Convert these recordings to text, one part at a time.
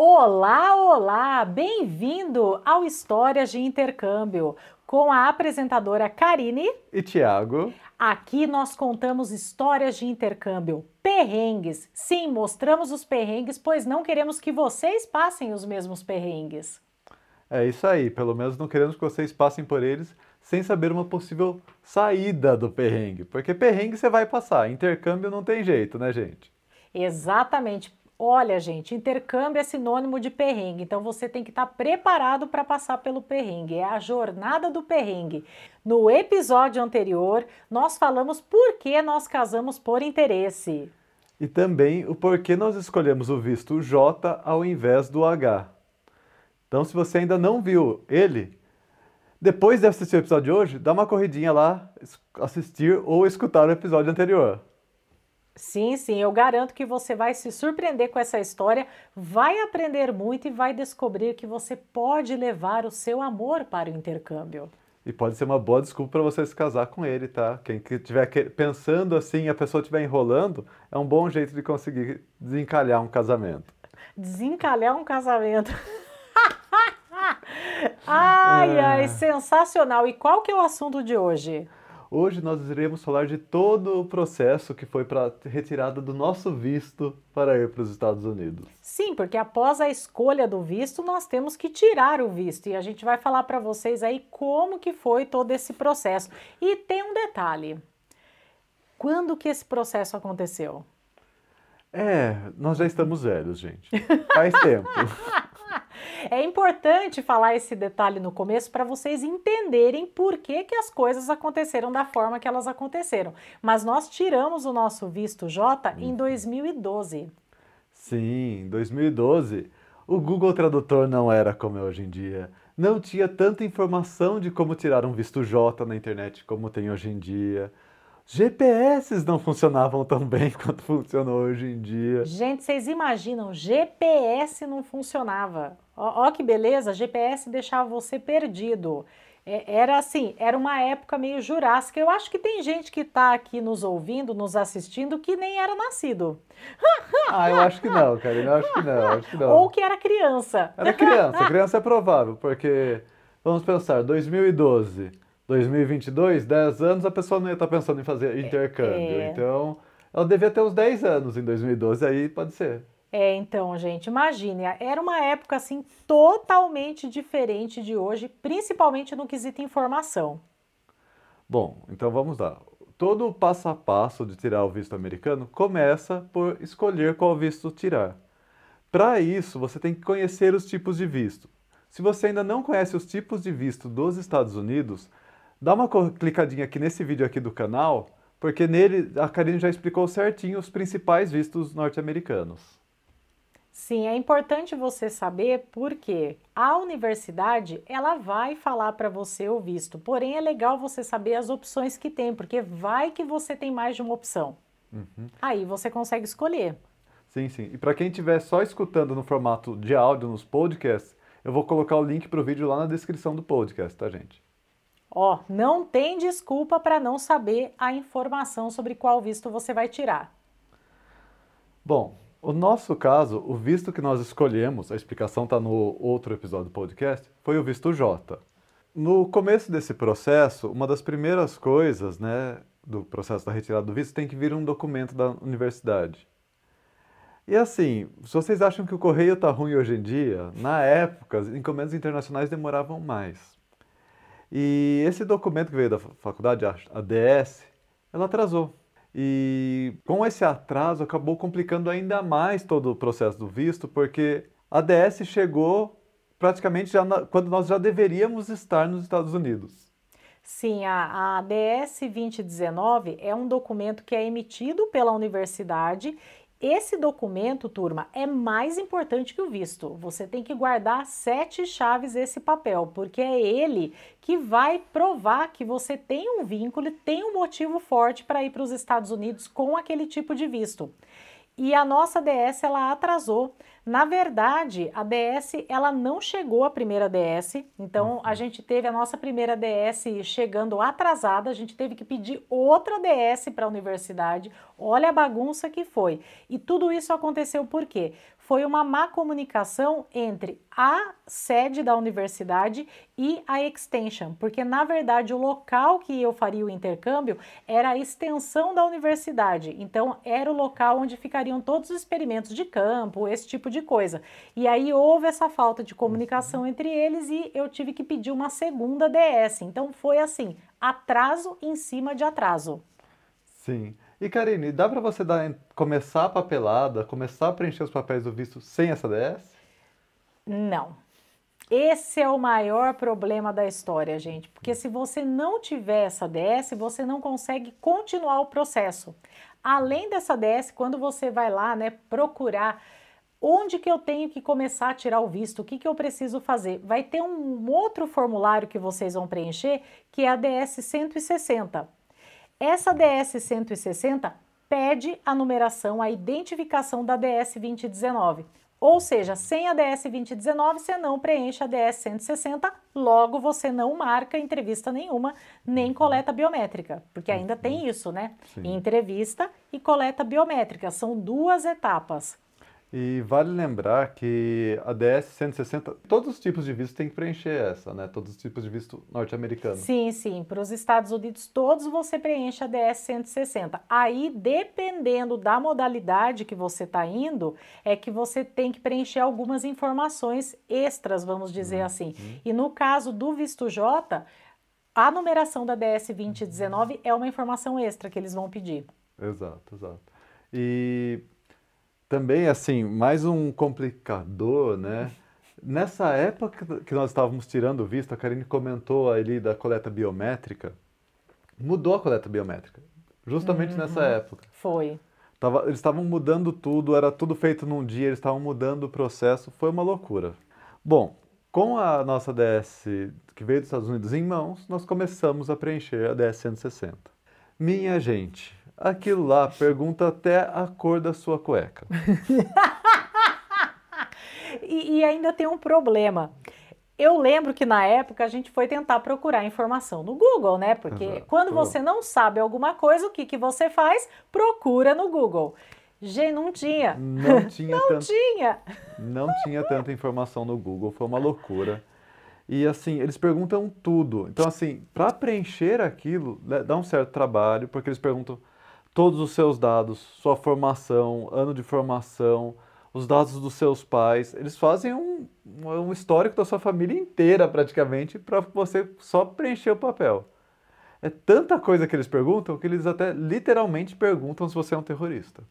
Olá, olá! Bem-vindo ao Histórias de Intercâmbio com a apresentadora Karine e Tiago. Aqui nós contamos histórias de intercâmbio, perrengues. Sim, mostramos os perrengues, pois não queremos que vocês passem os mesmos perrengues. É isso aí, pelo menos não queremos que vocês passem por eles sem saber uma possível saída do perrengue. Porque perrengue você vai passar, intercâmbio não tem jeito, né, gente? Exatamente. Olha, gente, intercâmbio é sinônimo de perrengue, então você tem que estar preparado para passar pelo perrengue. É a jornada do perrengue. No episódio anterior, nós falamos por que nós casamos por interesse. E também o porquê nós escolhemos o visto J ao invés do H. Então, se você ainda não viu ele, depois de assistir o episódio de hoje, dá uma corridinha lá, assistir ou escutar o episódio anterior. Sim, sim, eu garanto que você vai se surpreender com essa história, vai aprender muito e vai descobrir que você pode levar o seu amor para o intercâmbio. E pode ser uma boa desculpa para você se casar com ele, tá? Quem estiver pensando assim, a pessoa estiver enrolando, é um bom jeito de conseguir desencalhar um casamento. Desencalhar um casamento. ai, é. ai, sensacional. E qual que é o assunto de hoje? Hoje nós iremos falar de todo o processo que foi para retirada do nosso visto para ir para os Estados Unidos. Sim, porque após a escolha do visto, nós temos que tirar o visto e a gente vai falar para vocês aí como que foi todo esse processo. E tem um detalhe. Quando que esse processo aconteceu? É, nós já estamos velhos, gente. Faz tempo. É importante falar esse detalhe no começo para vocês entenderem por que, que as coisas aconteceram da forma que elas aconteceram. Mas nós tiramos o nosso visto J em 2012. Uhum. Sim, em 2012. O Google Tradutor não era como é hoje em dia. Não tinha tanta informação de como tirar um visto J na internet como tem hoje em dia. GPS não funcionavam tão bem quanto funcionam hoje em dia. Gente, vocês imaginam, GPS não funcionava. Ó, ó que beleza, GPS deixava você perdido. É, era assim, era uma época meio jurássica. Eu acho que tem gente que está aqui nos ouvindo, nos assistindo, que nem era nascido. Ah, eu acho que não, cara. Eu acho que não, acho que não. Ou que era criança. Era criança. Criança é provável, porque, vamos pensar, 2012 2022, 10 anos, a pessoa não ia estar pensando em fazer é, intercâmbio. É. Então, ela devia ter uns 10 anos em 2012, aí pode ser. É, então, gente, imagine, era uma época assim totalmente diferente de hoje, principalmente no quesito informação. Bom, então vamos lá. Todo o passo a passo de tirar o visto americano começa por escolher qual visto tirar. Para isso, você tem que conhecer os tipos de visto. Se você ainda não conhece os tipos de visto dos Estados Unidos, Dá uma clicadinha aqui nesse vídeo aqui do canal, porque nele a Karine já explicou certinho os principais vistos norte-americanos. Sim, é importante você saber porque a universidade ela vai falar para você o visto, porém é legal você saber as opções que tem, porque vai que você tem mais de uma opção. Uhum. Aí você consegue escolher. Sim, sim. E para quem estiver só escutando no formato de áudio nos podcasts, eu vou colocar o link para o vídeo lá na descrição do podcast, tá, gente? Ó, não tem desculpa para não saber a informação sobre qual visto você vai tirar. Bom, o nosso caso, o visto que nós escolhemos, a explicação está no outro episódio do podcast, foi o visto J. No começo desse processo, uma das primeiras coisas, né, do processo da retirada do visto, tem que vir um documento da universidade. E assim, se vocês acham que o correio está ruim hoje em dia, na época, encomendas internacionais demoravam mais. E esse documento que veio da faculdade, a DS, ela atrasou. E com esse atraso acabou complicando ainda mais todo o processo do visto, porque a DS chegou praticamente já na, quando nós já deveríamos estar nos Estados Unidos. Sim, a, a DS 2019 é um documento que é emitido pela universidade esse documento, turma, é mais importante que o visto. Você tem que guardar sete chaves esse papel, porque é ele que vai provar que você tem um vínculo, tem um motivo forte para ir para os Estados Unidos com aquele tipo de visto. E a nossa DS ela atrasou. Na verdade, a DS ela não chegou a primeira DS, então a uhum. gente teve a nossa primeira DS chegando atrasada, a gente teve que pedir outra DS para a universidade. Olha a bagunça que foi. E tudo isso aconteceu por quê? Foi uma má comunicação entre a sede da universidade e a extension, porque na verdade o local que eu faria o intercâmbio era a extensão da universidade, então era o local onde ficariam todos os experimentos de campo, esse tipo de coisa. E aí houve essa falta de comunicação entre eles e eu tive que pedir uma segunda DS. Então foi assim, atraso em cima de atraso. Sim. E Karine, dá para você dar, começar a papelada, começar a preencher os papéis do visto sem essa DS? Não. Esse é o maior problema da história, gente, porque se você não tiver essa DS, você não consegue continuar o processo. Além dessa DS, quando você vai lá, né, procurar onde que eu tenho que começar a tirar o visto, o que que eu preciso fazer, vai ter um outro formulário que vocês vão preencher, que é a DS 160. Essa DS 160 pede a numeração, a identificação da DS 2019. Ou seja, sem a DS 2019 você não preenche a DS 160, logo você não marca entrevista nenhuma, nem coleta biométrica, porque ainda tem uhum. isso, né? Sim. Entrevista e coleta biométrica, são duas etapas. E vale lembrar que a DS 160, todos os tipos de visto tem que preencher essa, né? Todos os tipos de visto norte-americano. Sim, sim. Para os Estados Unidos, todos você preenche a DS 160. Aí, dependendo da modalidade que você está indo, é que você tem que preencher algumas informações extras, vamos dizer uhum. assim. E no caso do visto J, a numeração da DS 2019 é uma informação extra que eles vão pedir. Exato, exato. E também, assim, mais um complicador, né? Nessa época que nós estávamos tirando o visto, a Karine comentou ali da coleta biométrica. Mudou a coleta biométrica, justamente uhum. nessa época. Foi. Tava, eles estavam mudando tudo, era tudo feito num dia, eles estavam mudando o processo, foi uma loucura. Bom, com a nossa DS que veio dos Estados Unidos em mãos, nós começamos a preencher a DS 160. Minha gente, Aquilo lá pergunta até a cor da sua cueca. e, e ainda tem um problema. Eu lembro que na época a gente foi tentar procurar informação no Google, né? Porque Exato. quando você não sabe alguma coisa, o que, que você faz? Procura no Google. Gente, não tinha. Não tinha. não tanto, tinha. Não tinha tanta informação no Google, foi uma loucura. E assim, eles perguntam tudo. Então, assim, para preencher aquilo, né, dá um certo trabalho, porque eles perguntam todos os seus dados, sua formação, ano de formação, os dados dos seus pais. Eles fazem um, um histórico da sua família inteira, praticamente, para você só preencher o papel. É tanta coisa que eles perguntam que eles até literalmente perguntam se você é um terrorista.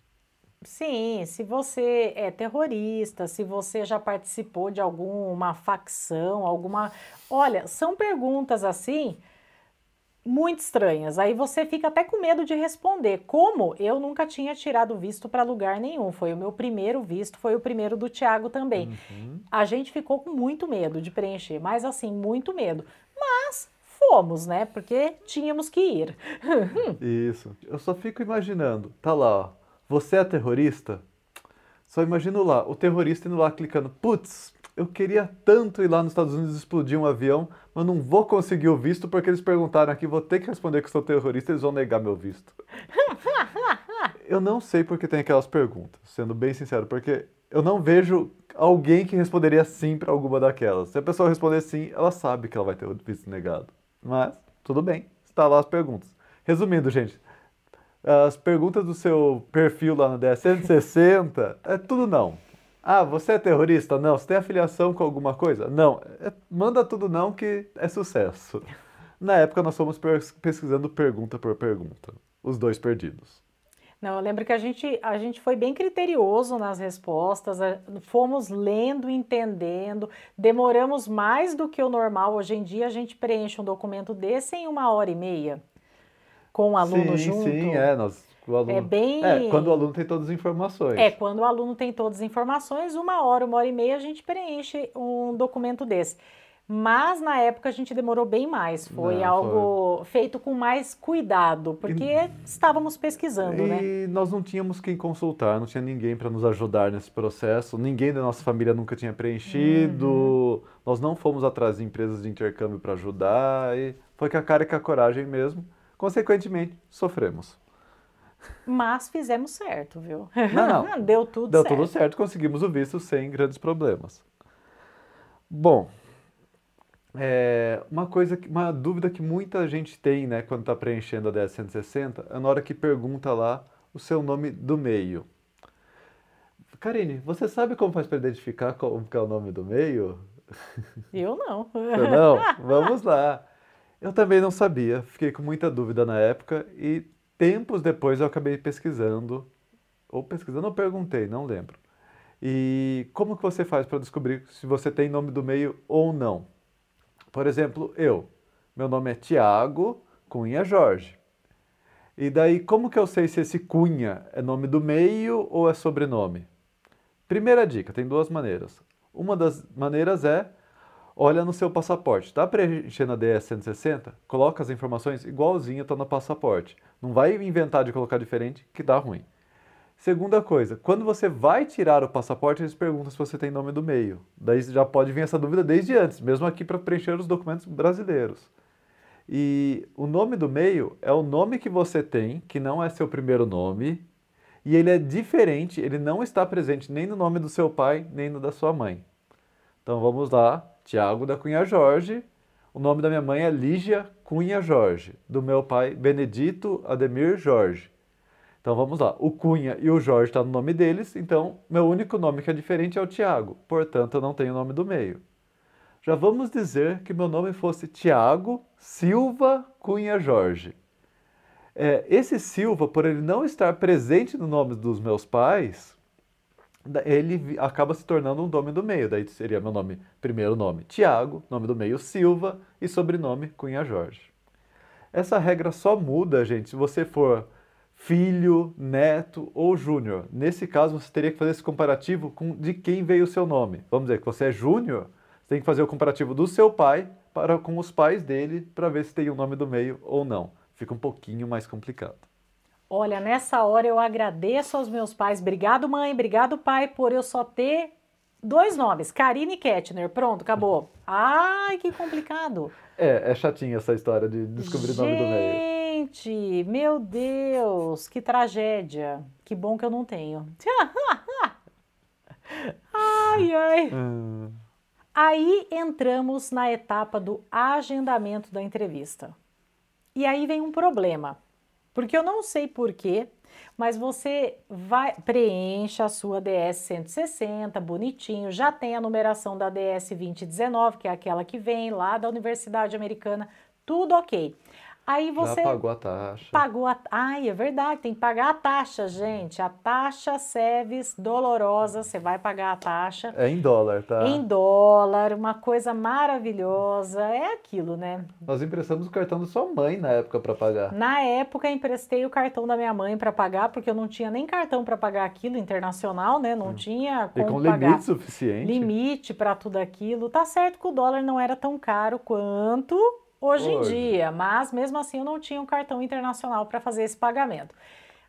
Sim, se você é terrorista, se você já participou de alguma facção, alguma. Olha, são perguntas assim muito estranhas. Aí você fica até com medo de responder. Como eu nunca tinha tirado visto para lugar nenhum, foi o meu primeiro visto, foi o primeiro do Tiago também. Uhum. A gente ficou com muito medo de preencher, mas assim, muito medo. Mas fomos, né? Porque tínhamos que ir. Isso. Eu só fico imaginando, tá lá, ó, você é terrorista? Só imagino lá, o terrorista indo lá clicando, putz, eu queria tanto ir lá nos Estados Unidos explodir um avião, mas não vou conseguir o visto porque eles perguntaram aqui, vou ter que responder que sou terrorista, eles vão negar meu visto. eu não sei porque tem aquelas perguntas, sendo bem sincero, porque eu não vejo alguém que responderia sim para alguma daquelas. Se a pessoa responder sim, ela sabe que ela vai ter o visto negado. Mas, tudo bem, está lá as perguntas. Resumindo, gente, as perguntas do seu perfil lá no DS 160 é tudo não. Ah, você é terrorista? Não. Você tem afiliação com alguma coisa? Não. É, manda tudo não que é sucesso. Na época nós fomos pesquisando pergunta por pergunta. Os dois perdidos. Não, eu lembro que a gente, a gente foi bem criterioso nas respostas, fomos lendo, entendendo, demoramos mais do que o normal. Hoje em dia a gente preenche um documento desse em uma hora e meia, com o aluno sim, junto. Sim, é, nós aluno... É bem. É, quando o aluno tem todas as informações. É, quando o aluno tem todas as informações, uma hora, uma hora e meia, a gente preenche um documento desse. Mas na época a gente demorou bem mais, foi Não, algo foi... feito com mais cuidado, porque e... estávamos pesquisando, e né? E nós não tínhamos quem consultar, não tinha ninguém para nos ajudar nesse processo, ninguém da nossa família nunca tinha preenchido, uhum. nós não fomos atrás de empresas de intercâmbio para ajudar, e foi com a cara e com a coragem mesmo. Consequentemente, sofremos. Mas fizemos certo, viu? Não, não. Deu tudo Deu certo. tudo certo, conseguimos o visto sem grandes problemas. Bom, é, uma coisa, que- uma dúvida que muita gente tem, né, quando está preenchendo a DS 160, é na hora que pergunta lá o seu nome do meio. Karine, você sabe como faz para identificar como que é o nome do meio? Eu não. Eu não? Vamos lá. Eu também não sabia, fiquei com muita dúvida na época e tempos depois eu acabei pesquisando, ou pesquisando ou perguntei, não lembro. E como que você faz para descobrir se você tem nome do meio ou não? Por exemplo, eu. Meu nome é Tiago Cunha Jorge. E daí, como que eu sei se esse Cunha é nome do meio ou é sobrenome? Primeira dica, tem duas maneiras. Uma das maneiras é olha no seu passaporte. Tá preenchendo a DS 160? Coloca as informações igualzinho tá no passaporte. Não vai inventar de colocar diferente que dá ruim. Segunda coisa, quando você vai tirar o passaporte, eles perguntam se você tem nome do meio. Daí já pode vir essa dúvida desde antes, mesmo aqui para preencher os documentos brasileiros. E o nome do meio é o nome que você tem, que não é seu primeiro nome, e ele é diferente, ele não está presente nem no nome do seu pai, nem no da sua mãe. Então vamos lá, Tiago da Cunha Jorge. O nome da minha mãe é Lígia Cunha Jorge, do meu pai Benedito Ademir Jorge. Então vamos lá, o Cunha e o Jorge estão no nome deles, então meu único nome que é diferente é o Tiago, portanto eu não tenho o nome do meio. Já vamos dizer que meu nome fosse Tiago Silva Cunha Jorge. É, esse Silva, por ele não estar presente no nome dos meus pais, ele acaba se tornando um nome do meio. Daí seria meu nome, primeiro nome Tiago, nome do meio Silva e sobrenome Cunha Jorge. Essa regra só muda, gente, se você for filho, neto ou júnior. Nesse caso, você teria que fazer esse comparativo com de quem veio o seu nome. Vamos dizer que você é júnior, você tem que fazer o comparativo do seu pai para com os pais dele para ver se tem o nome do meio ou não. Fica um pouquinho mais complicado. Olha, nessa hora eu agradeço aos meus pais. Obrigado, mãe. Obrigado, pai, por eu só ter dois nomes, Karine e Kettner. Pronto, acabou. Ai, que complicado. É, é chatinha essa história de descobrir o nome do meio. Gente, meu Deus, que tragédia. Que bom que eu não tenho. Ai, ai. Hum, Aí entramos na etapa do agendamento da entrevista. E aí vem um problema, porque eu não sei porquê, mas você vai preenche a sua DS 160 bonitinho, já tem a numeração da DS 2019, que é aquela que vem lá da Universidade Americana, tudo ok. Aí você Já pagou a taxa. Pagou a. Ai, é verdade, tem que pagar a taxa, gente. A taxa Seves dolorosa, você vai pagar a taxa É em dólar, tá? em dólar, uma coisa maravilhosa. É aquilo, né? Nós emprestamos o cartão da sua mãe na época para pagar. Na época, emprestei o cartão da minha mãe para pagar, porque eu não tinha nem cartão para pagar aquilo internacional, né? Não tinha Hum. E como com pagar. limite suficiente. limite para tudo aquilo. Tá certo que o dólar não era tão caro quanto hoje, em Hoje. dia, mas mesmo assim eu não tinha um cartão internacional para fazer esse pagamento.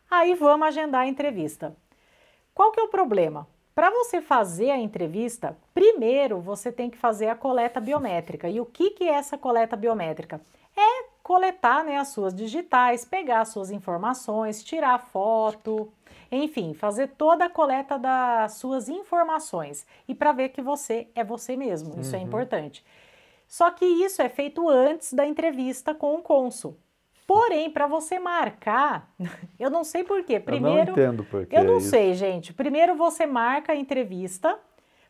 Aí vamos agendar a entrevista. Qual que é o problema? Para você fazer a entrevista, primeiro você tem que fazer a coleta biométrica. E o que, que é essa coleta biométrica? É coletar né, as suas digitais, pegar as suas informações, tirar foto, enfim, fazer toda a coleta das suas informações e para ver que você é você mesmo. Isso é Uhum. importante. Só que isso é feito antes da entrevista com o cônsul. Porém, para você marcar, eu não sei por quê. Eu não Primeiro, entendo por que eu não é sei, gente. Primeiro você marca a entrevista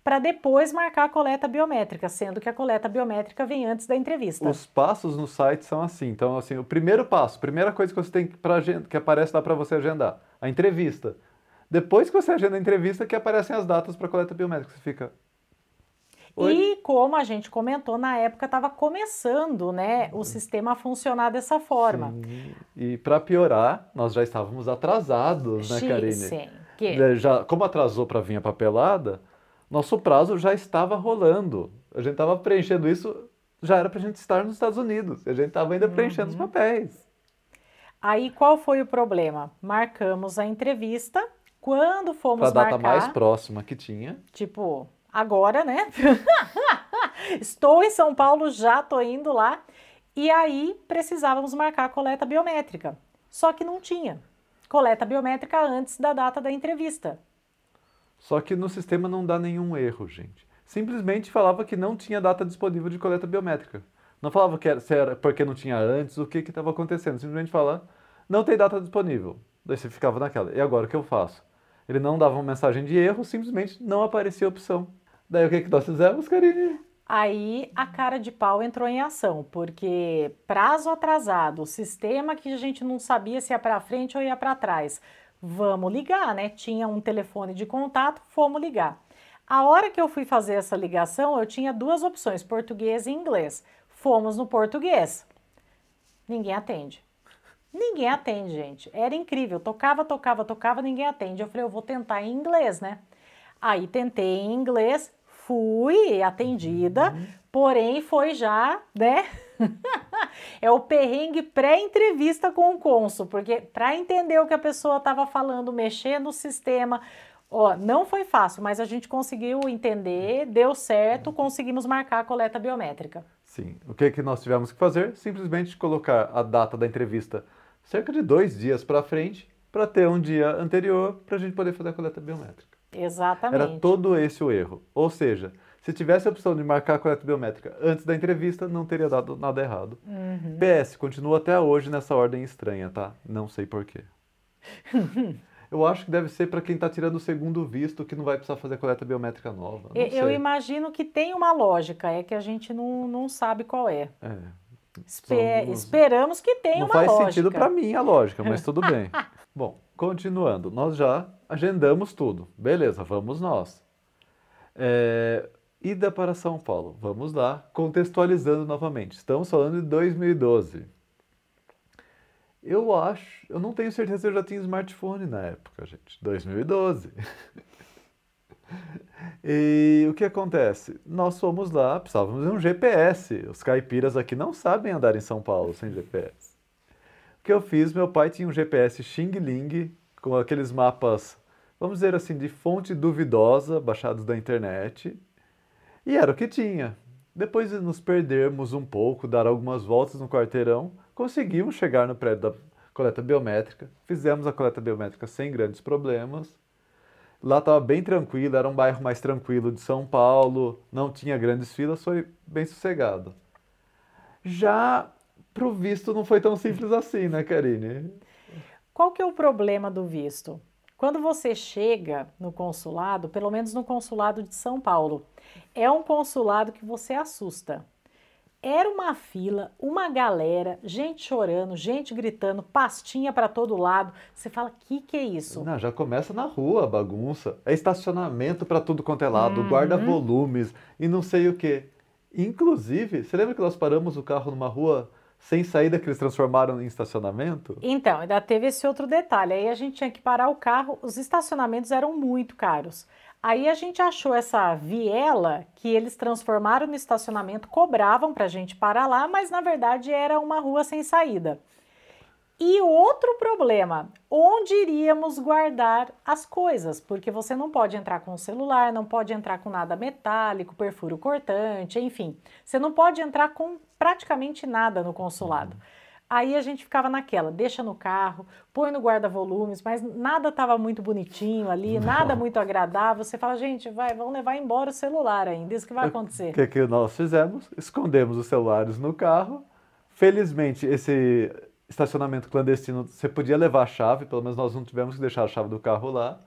para depois marcar a coleta biométrica, sendo que a coleta biométrica vem antes da entrevista. Os passos no site são assim. Então, assim, o primeiro passo, primeira coisa que você tem agen- que aparece lá para você agendar, a entrevista. Depois que você agenda a entrevista, que aparecem as datas para coleta biométrica. Você fica. Oi? E como a gente comentou, na época estava começando, né, o sistema a funcionar dessa forma. Sim. E para piorar, nós já estávamos atrasados, né, Karine? Sim. Que- É, Já, como atrasou para vir a papelada, nosso prazo já estava rolando. A gente estava preenchendo isso, já era para a gente estar nos Estados Unidos. A gente estava ainda preenchendo os Uhum. papéis. Aí qual foi o problema? Marcamos a entrevista. Quando Para fomos a data marcar, mais próxima que tinha. tipo, agora, né? Estou em São Paulo, já tô indo lá. E aí precisávamos marcar a coleta biométrica. Só que não tinha. coleta biométrica antes da data da entrevista. Só que no sistema não dá nenhum erro, gente. Simplesmente falava que não tinha data disponível de coleta biométrica. Não falava que era, se era porque não tinha antes, o que estava acontecendo. Simplesmente fala, não tem data disponível. Daí você ficava naquela. E agora o que eu faço? Ele não dava uma mensagem de erro, simplesmente não aparecia a opção. Daí o que, que nós fizemos, Karine? Aí a cara de pau entrou em ação, porque prazo atrasado, sistema que a gente não sabia se ia para frente ou ia para trás. Vamos ligar, né? Tinha um telefone de contato, fomos ligar. A hora que eu fui fazer essa ligação, eu tinha duas opções, português e inglês. Fomos no português. Ninguém atende. Ninguém atende, gente. Era incrível. Tocava, tocava, tocava, ninguém atende. Eu falei, eu vou tentar em inglês, né? Aí tentei em inglês, fui atendida, uhum. porém foi já, né? é o perrengue pré-entrevista com o cônsul, porque para entender o que a pessoa estava falando, mexer no sistema, ó, não foi fácil, mas a gente conseguiu entender, deu certo, conseguimos marcar a coleta biométrica. Sim. O que, que nós tivemos que fazer? Simplesmente colocar a data da entrevista cerca de dois dias para frente, para ter um dia anterior para a gente poder fazer a coleta biométrica. Exatamente. Era todo esse o erro. Ou seja, se tivesse a opção de marcar a coleta biométrica antes da entrevista, não teria dado nada errado. Uhum. PS, continua até hoje nessa ordem estranha, tá? Não sei porquê. Eu acho que deve ser para quem está tirando o segundo visto que não vai precisar fazer coleta biométrica nova. eu sei. imagino que tem uma lógica, é que a gente não, não sabe qual é. É. Somos... Esperamos que tenha não uma lógica. Não faz sentido para mim a lógica, mas tudo bem. Bom, continuando, nós já agendamos tudo. Beleza, vamos nós. É, ida para São Paulo. Vamos lá, contextualizando novamente. Estamos falando de 2012. Eu acho, eu não tenho certeza se eu já tinha smartphone na época, gente. 2012. e o que acontece? Nós fomos lá, precisávamos de um GPS. Os caipiras aqui não sabem andar em São Paulo sem GPS. O que eu fiz? Meu pai tinha um GPS Xing Ling com aqueles mapas, vamos dizer assim, de fonte duvidosa, baixados da internet. E era o que tinha. Depois de nos perdermos um pouco, dar algumas voltas no quarteirão, conseguimos chegar no prédio da coleta biométrica. Fizemos a coleta biométrica sem grandes problemas. Lá estava bem tranquilo, era um bairro mais tranquilo de São Paulo, não tinha grandes filas, foi bem sossegado. Já pro visto não foi tão simples assim, né, Karine? Qual que é o problema do visto? Quando você chega no consulado, pelo menos no consulado de São Paulo, é um consulado que você assusta. Era uma fila, uma galera, gente chorando, gente gritando, pastinha para todo lado. Você fala, que que é isso? Não, já começa na rua a bagunça. É estacionamento para tudo quanto é lado, uhum. guarda-volumes e não sei o que. Inclusive, você lembra que nós paramos o carro numa rua sem saída que eles transformaram em estacionamento? Então, ainda teve esse outro detalhe. Aí a gente tinha que parar o carro, os estacionamentos eram muito caros. Aí a gente achou essa viela que eles transformaram no estacionamento, cobravam para a gente parar lá, mas na verdade era uma rua sem saída. E outro problema, onde iríamos guardar as coisas? Porque você não pode entrar com o celular, não pode entrar com nada metálico, perfuro cortante, enfim. Você não pode entrar com praticamente nada no consulado. Aí a gente ficava naquela, deixa no carro, põe no guarda-volumes, mas nada estava muito bonitinho ali, não. nada muito agradável. Você fala, gente, vai, vamos levar embora o celular ainda, isso que vai acontecer. O que, que nós fizemos? Escondemos os celulares no carro. Felizmente, esse estacionamento clandestino, você podia levar a chave, pelo menos nós não tivemos que deixar a chave do carro lá.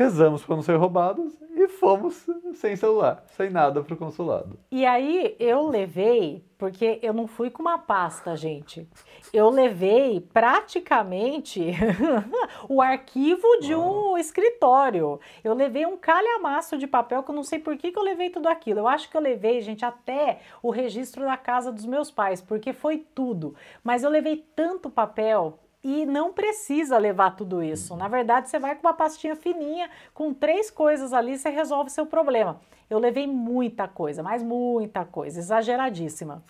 Rezamos para não ser roubados e fomos sem celular, sem nada para o consulado. E aí eu levei, porque eu não fui com uma pasta, gente. Eu levei praticamente o arquivo de um escritório. Eu levei um calhamaço de papel que eu não sei por que, que eu levei tudo aquilo. Eu acho que eu levei, gente, até o registro da casa dos meus pais, porque foi tudo. Mas eu levei tanto papel e não precisa levar tudo isso. Na verdade, você vai com uma pastinha fininha, com três coisas ali, você resolve seu problema. Eu levei muita coisa, mas muita coisa, exageradíssima.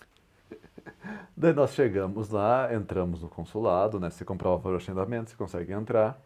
Daí nós chegamos lá, entramos no consulado, né? Você comprova o agendamento, você consegue entrar.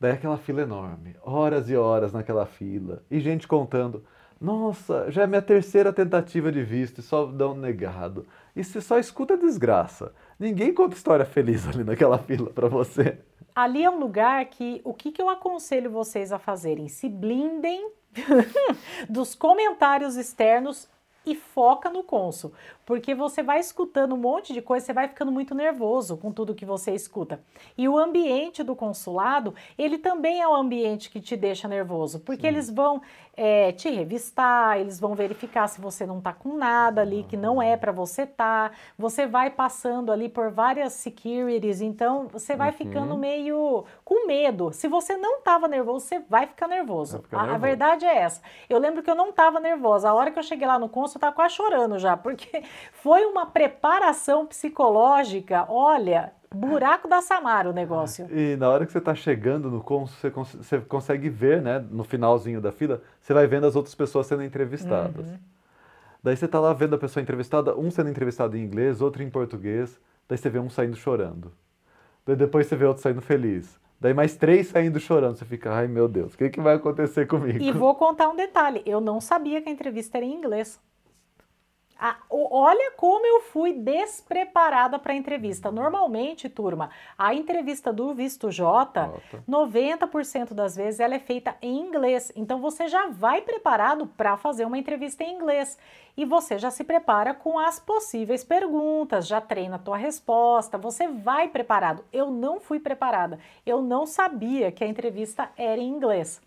Daí aquela fila enorme, horas e horas naquela fila, e gente contando. Nossa, já é minha terceira tentativa de visto e só dão negado. E você só escuta desgraça. Ninguém conta história feliz ali naquela fila para você. Ali é um lugar que o que, que eu aconselho vocês a fazerem? Se blindem dos comentários externos e foca no cônsul, porque você vai escutando um monte de coisa, você vai ficando muito nervoso com tudo que você escuta. E o ambiente do consulado, ele também é um ambiente que te deixa nervoso, porque Sim. eles vão é, te revistar, eles vão verificar se você não tá com nada ali que não é para você tá. Você vai passando ali por várias securities, então você vai uhum. ficando meio com medo. Se você não tava nervoso, você vai ficar nervoso. Vai ficar a, nervoso. a, verdade é essa. Eu lembro que eu não tava nervosa. A hora que eu cheguei lá no cônsul, eu tava quase chorando já, porque foi uma preparação psicológica, olha, buraco da Samara o negócio. E na hora que você está chegando no cônsul, você, cons você, consegue ver, né, no finalzinho da fila, você vai vendo as outras pessoas sendo entrevistadas. Uhum. Daí você está lá vendo a pessoa entrevistada, um sendo entrevistado em inglês, outro em português, daí você vê um saindo chorando. Daí depois você vê outro saindo feliz. Daí mais três saindo chorando. Você fica, ai meu Deus, o que, que vai acontecer comigo? E vou contar um detalhe: eu não sabia que a entrevista era em inglês. Ah, olha como eu fui despreparada para a entrevista. Normalmente, turma, a entrevista do visto J, 90% das vezes ela é feita em inglês. Então você já vai preparado para fazer uma entrevista em inglês. E você já se prepara com as possíveis perguntas, já treina a tua resposta, você vai preparado. Eu não fui preparada. Eu não sabia que a entrevista era em inglês.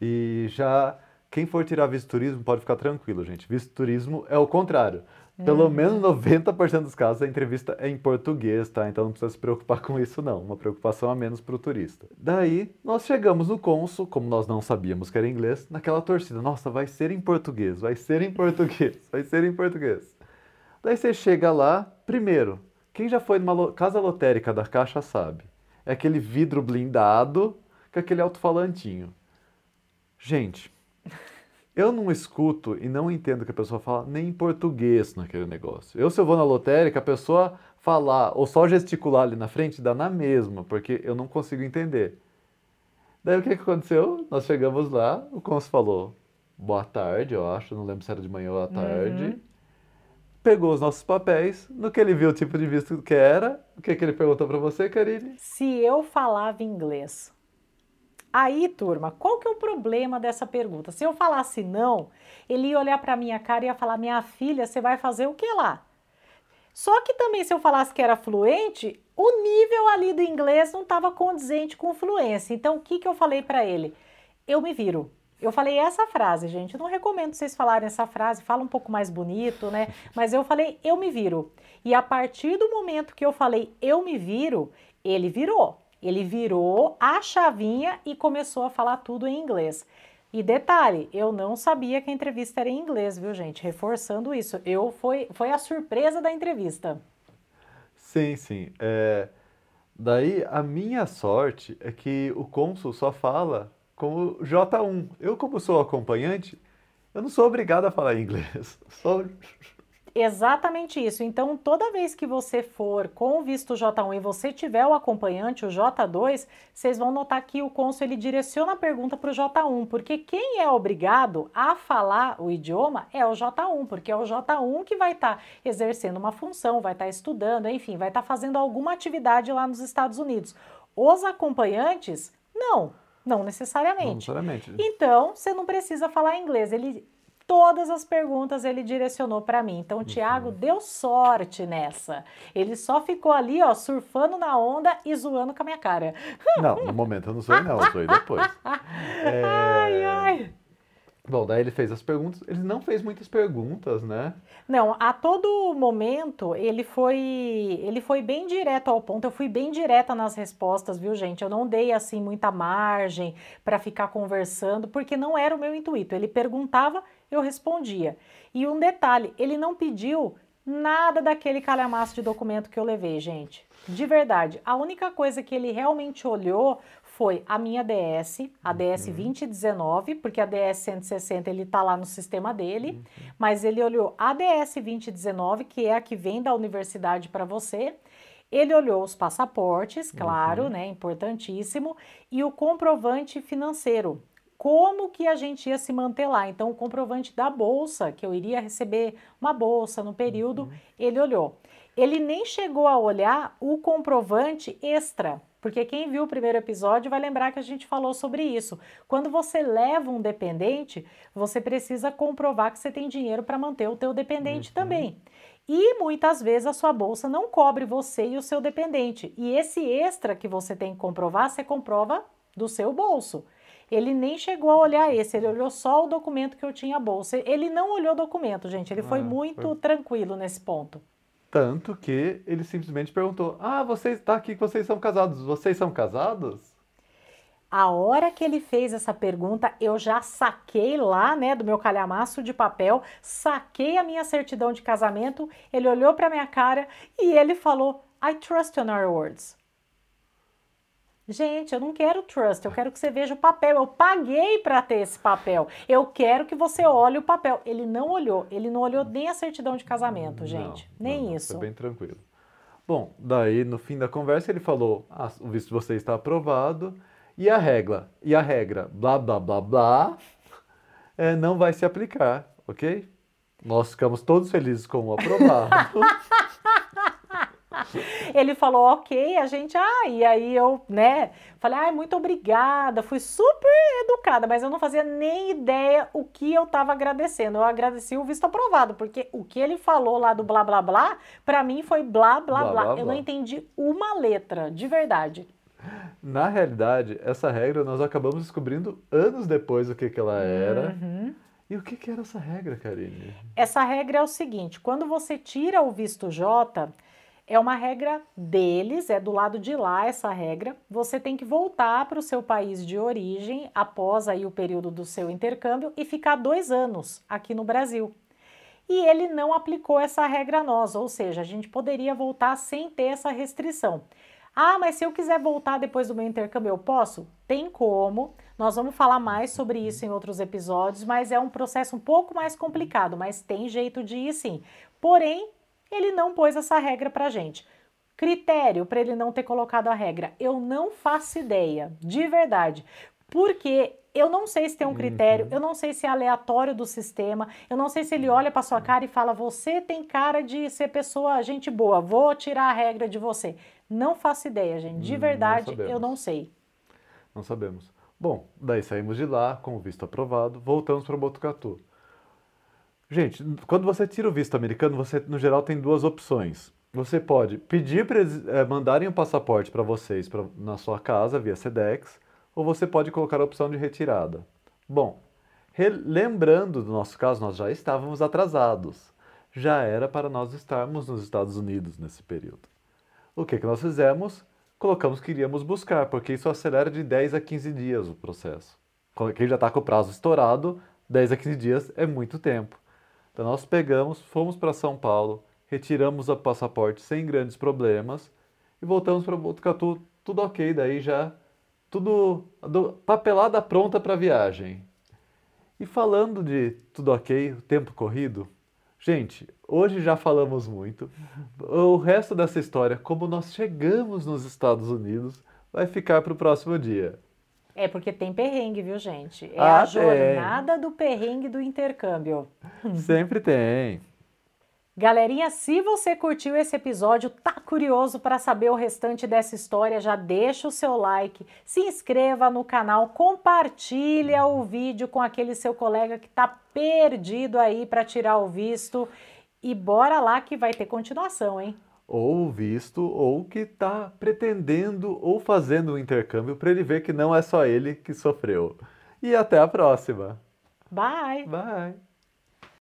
E já quem for tirar visto turismo pode ficar tranquilo, gente. Visto turismo é o contrário. Pelo uhum. menos 90% dos casos a entrevista é em português, tá? Então não precisa se preocupar com isso, não. Uma preocupação a menos para o turista. Daí, nós chegamos no cônsul, como nós não sabíamos que era inglês, naquela torcida. Nossa, vai ser em português, vai ser em português, vai ser em português. Daí você chega lá, primeiro, quem já foi numa casa lotérica da Caixa sabe. É aquele vidro blindado com aquele alto-falantinho. Gente, eu não escuto e não entendo que a pessoa fala nem em português naquele negócio. Eu, se eu vou na lotérica, a pessoa falar ou só gesticular ali na frente, dá na mesma, porque eu não consigo entender. Daí o que, que aconteceu? Nós chegamos lá, o Cons falou boa tarde, eu acho, não lembro se era de manhã ou à tarde. Uhum. Pegou os nossos papéis, no que ele viu o tipo de visto que era, o que, que ele perguntou para você, Karine? Se eu falava inglês. Aí, turma, qual que é o problema dessa pergunta? Se eu falasse não, ele ia olhar para minha cara e ia falar: "Minha filha, você vai fazer o que lá?" Só que também se eu falasse que era fluente, o nível ali do inglês não estava condizente com fluência. Então, o que que eu falei para ele? Eu me viro. Eu falei essa frase, gente. Eu não recomendo vocês falarem essa frase, fala um pouco mais bonito, né? Mas eu falei, eu me viro. E a partir do momento que eu falei, eu me viro, ele virou. Ele virou a chavinha e começou a falar tudo em inglês. E detalhe, eu não sabia que a entrevista era em inglês, viu, gente? Reforçando isso. Eu foi, foi a surpresa da entrevista. Sim, sim. É, daí a minha sorte é que o cônsul só fala com o J1. Eu, como sou acompanhante, eu não sou obrigado a falar inglês. Só Exatamente isso. Então, toda vez que você for com o visto J1 e você tiver o acompanhante, o J2, vocês vão notar que o cônsul ele direciona a pergunta para o J1, porque quem é obrigado a falar o idioma é o J1, porque é o J1 que vai estar tá exercendo uma função, vai estar tá estudando, enfim, vai estar tá fazendo alguma atividade lá nos Estados Unidos. Os acompanhantes, não, não necessariamente. Não necessariamente. Então, você não precisa falar inglês. Ele todas as perguntas ele direcionou para mim. Então o Tiago uhum. deu sorte nessa. Ele só ficou ali, ó, surfando na onda e zoando com a minha cara. Não, no momento eu não zoei não, eu zoei depois. É... Ai, ai. Bom, daí ele fez as perguntas. Ele não fez muitas perguntas, né? Não, a todo momento ele foi ele foi bem direto ao ponto. Eu fui bem direta nas respostas, viu, gente? Eu não dei assim muita margem para ficar conversando, porque não era o meu intuito. Ele perguntava, eu respondia. E um detalhe, ele não pediu nada daquele calhamaço de documento que eu levei, gente. De verdade, a única coisa que ele realmente olhou foi a minha DS, a DS 2019, porque a DS 160 ele tá lá no sistema dele, uhum. mas ele olhou a DS 2019, que é a que vem da universidade para você. Ele olhou os passaportes, claro, uhum. né, importantíssimo, e o comprovante financeiro, como que a gente ia se manter lá. Então, o comprovante da bolsa, que eu iria receber uma bolsa no período, uhum. ele olhou. Ele nem chegou a olhar o comprovante extra, porque quem viu o primeiro episódio vai lembrar que a gente falou sobre isso. Quando você leva um dependente, você precisa comprovar que você tem dinheiro para manter o teu dependente uhum. também. E muitas vezes a sua bolsa não cobre você e o seu dependente. E esse extra que você tem que comprovar, você comprova do seu bolso. Ele nem chegou a olhar esse, ele olhou só o documento que eu tinha a bolsa. Ele não olhou o documento, gente. Ele foi ah, muito foi... tranquilo nesse ponto. Tanto que ele simplesmente perguntou: Ah, vocês está aqui que vocês são casados. Vocês são casados? A hora que ele fez essa pergunta, eu já saquei lá, né, do meu calhamaço de papel, saquei a minha certidão de casamento. Ele olhou para minha cara e ele falou: I trust on our words. Gente, eu não quero trust, eu quero que você veja o papel. Eu paguei para ter esse papel. Eu quero que você olhe o papel. Ele não olhou, ele não olhou nem a certidão de casamento, gente. Não, nem não, isso. Foi bem tranquilo. Bom, daí no fim da conversa ele falou: ah, o visto de você está aprovado e a regra, e a regra, blá blá blá blá, é, não vai se aplicar, ok? Nós ficamos todos felizes com o aprovado. Ele falou, ok, a gente, ah, e aí eu, né, falei, ai, muito obrigada, fui super educada, mas eu não fazia nem ideia o que eu tava agradecendo. Eu agradeci o visto aprovado, porque o que ele falou lá do blá blá blá, para mim foi blá blá blá. blá, blá. Eu não entendi uma letra, de verdade. Na realidade, essa regra nós acabamos descobrindo anos depois o que, que ela era. Uhum. E o que, que era essa regra, Karine? Essa regra é o seguinte: quando você tira o visto J, é uma regra deles, é do lado de lá essa regra. Você tem que voltar para o seu país de origem após aí o período do seu intercâmbio e ficar dois anos aqui no Brasil. E ele não aplicou essa regra a nós, ou seja, a gente poderia voltar sem ter essa restrição. Ah, mas se eu quiser voltar depois do meu intercâmbio, eu posso? Tem como. Nós vamos falar mais sobre isso em outros episódios, mas é um processo um pouco mais complicado, mas tem jeito de ir sim. Porém, ele não pôs essa regra para gente. Critério para ele não ter colocado a regra, eu não faço ideia, de verdade. Porque eu não sei se tem um critério, uhum. eu não sei se é aleatório do sistema, eu não sei se ele olha para sua cara e fala: "Você tem cara de ser pessoa gente boa, vou tirar a regra de você". Não faço ideia, gente. De hum, verdade, não eu não sei. Não sabemos. Bom, daí saímos de lá com o visto aprovado, voltamos para Botucatu. Gente, quando você tira o visto americano, você no geral tem duas opções. Você pode pedir para eles é, mandarem o um passaporte para vocês pra, na sua casa via SEDEX, ou você pode colocar a opção de retirada. Bom, lembrando do nosso caso, nós já estávamos atrasados. Já era para nós estarmos nos Estados Unidos nesse período. O que, que nós fizemos? Colocamos que iríamos buscar, porque isso acelera de 10 a 15 dias o processo. Quem já está com o prazo estourado, 10 a 15 dias é muito tempo. Então nós pegamos, fomos para São Paulo, retiramos o passaporte sem grandes problemas e voltamos para Botucatu, tudo ok, daí já tudo do, papelada pronta para viagem. E falando de tudo ok, o tempo corrido, gente, hoje já falamos muito. O resto dessa história, como nós chegamos nos Estados Unidos, vai ficar para o próximo dia. É porque tem perrengue, viu, gente? É ah, a jornada tem. do perrengue do intercâmbio. Sempre tem. Galerinha, se você curtiu esse episódio, tá curioso para saber o restante dessa história, já deixa o seu like, se inscreva no canal, compartilha o vídeo com aquele seu colega que tá perdido aí para tirar o visto e bora lá que vai ter continuação, hein? Ou visto, ou que está pretendendo ou fazendo um intercâmbio para ele ver que não é só ele que sofreu. E até a próxima. Bye. Bye.